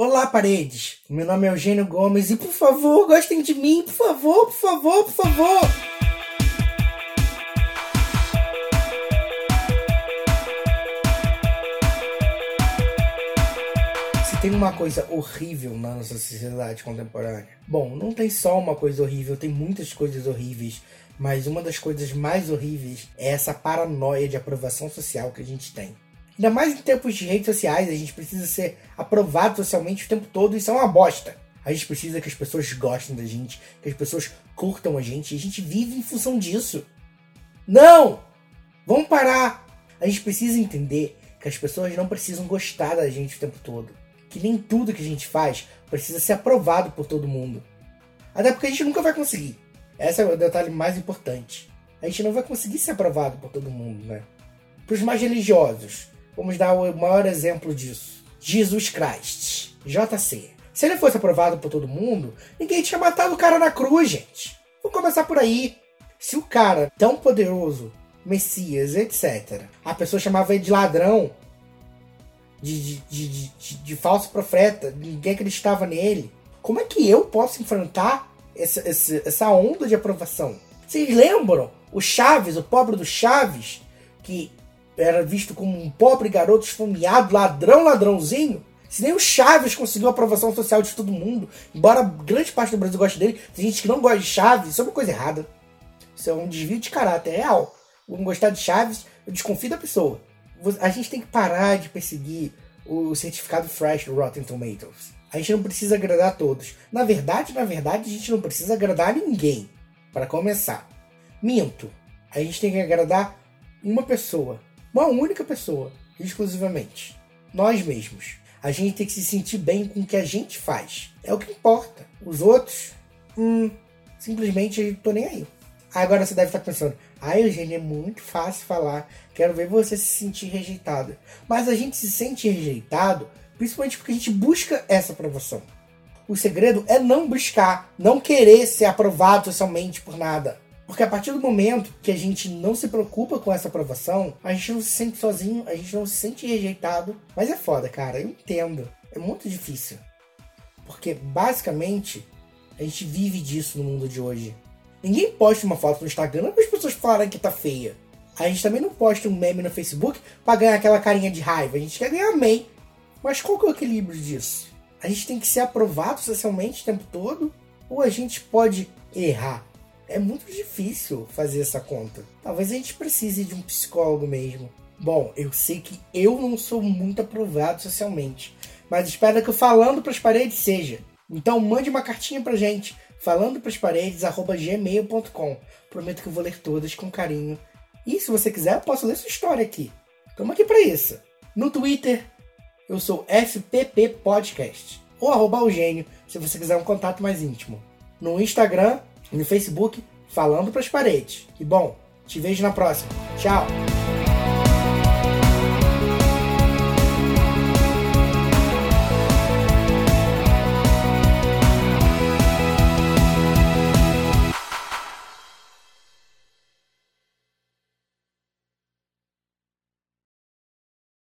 Olá, paredes! Meu nome é Eugênio Gomes e, por favor, gostem de mim, por favor, por favor, por favor! Se tem uma coisa horrível na nossa sociedade contemporânea, bom, não tem só uma coisa horrível, tem muitas coisas horríveis, mas uma das coisas mais horríveis é essa paranoia de aprovação social que a gente tem. Ainda mais em tempos de redes sociais, a gente precisa ser aprovado socialmente o tempo todo isso é uma bosta. A gente precisa que as pessoas gostem da gente, que as pessoas curtam a gente, e a gente vive em função disso. Não! Vamos parar! A gente precisa entender que as pessoas não precisam gostar da gente o tempo todo. Que nem tudo que a gente faz precisa ser aprovado por todo mundo. Até porque a gente nunca vai conseguir. Esse é o detalhe mais importante. A gente não vai conseguir ser aprovado por todo mundo, né? Para os mais religiosos, Vamos dar o maior exemplo disso. Jesus Christ, JC. Se ele fosse aprovado por todo mundo, ninguém tinha matado o cara na cruz, gente. Vamos começar por aí. Se o cara tão poderoso, Messias, etc., a pessoa chamava ele de ladrão, de, de, de, de, de falso profeta, ninguém acreditava nele, como é que eu posso enfrentar essa, essa, essa onda de aprovação? Vocês lembram o Chaves, o pobre do Chaves, que era visto como um pobre garoto esfomeado, ladrão, ladrãozinho. Se nem o Chaves conseguiu a aprovação social de todo mundo, embora grande parte do Brasil goste dele, tem gente que não gosta de Chaves, isso é uma coisa errada. Isso é um desvio de caráter real. Não gostar de Chaves, eu desconfio da pessoa. A gente tem que parar de perseguir o certificado fresh do Rotten Tomatoes. A gente não precisa agradar a todos. Na verdade, na verdade, a gente não precisa agradar a ninguém. Para começar. Minto. A gente tem que agradar uma pessoa. Uma única pessoa, exclusivamente. Nós mesmos. A gente tem que se sentir bem com o que a gente faz. É o que importa. Os outros, hum, simplesmente tô nem aí. Agora você deve estar pensando, ah, Eugênio, é muito fácil falar. Quero ver você se sentir rejeitado. Mas a gente se sente rejeitado principalmente porque a gente busca essa aprovação. O segredo é não buscar, não querer ser aprovado socialmente por nada. Porque a partir do momento que a gente não se preocupa com essa aprovação, a gente não se sente sozinho, a gente não se sente rejeitado. Mas é foda, cara, eu entendo. É muito difícil. Porque basicamente a gente vive disso no mundo de hoje. Ninguém posta uma foto no Instagram para as pessoas falarem que tá feia. A gente também não posta um meme no Facebook para ganhar aquela carinha de raiva. A gente quer ganhar amém. Mas qual que é o equilíbrio disso? A gente tem que ser aprovado socialmente o tempo todo? Ou a gente pode errar? É muito difícil fazer essa conta. Talvez a gente precise de um psicólogo mesmo. Bom, eu sei que eu não sou muito aprovado socialmente, mas espero que o falando para as paredes seja. Então mande uma cartinha pra gente, falando para as paredes gmail.com. Prometo que eu vou ler todas com carinho. E se você quiser, eu posso ler sua história aqui. Estamos aqui para isso. No Twitter, eu sou FPP Podcast. Ou arroba Eugênio, se você quiser um contato mais íntimo. No Instagram, no Facebook, falando para as paredes. E bom, te vejo na próxima. Tchau!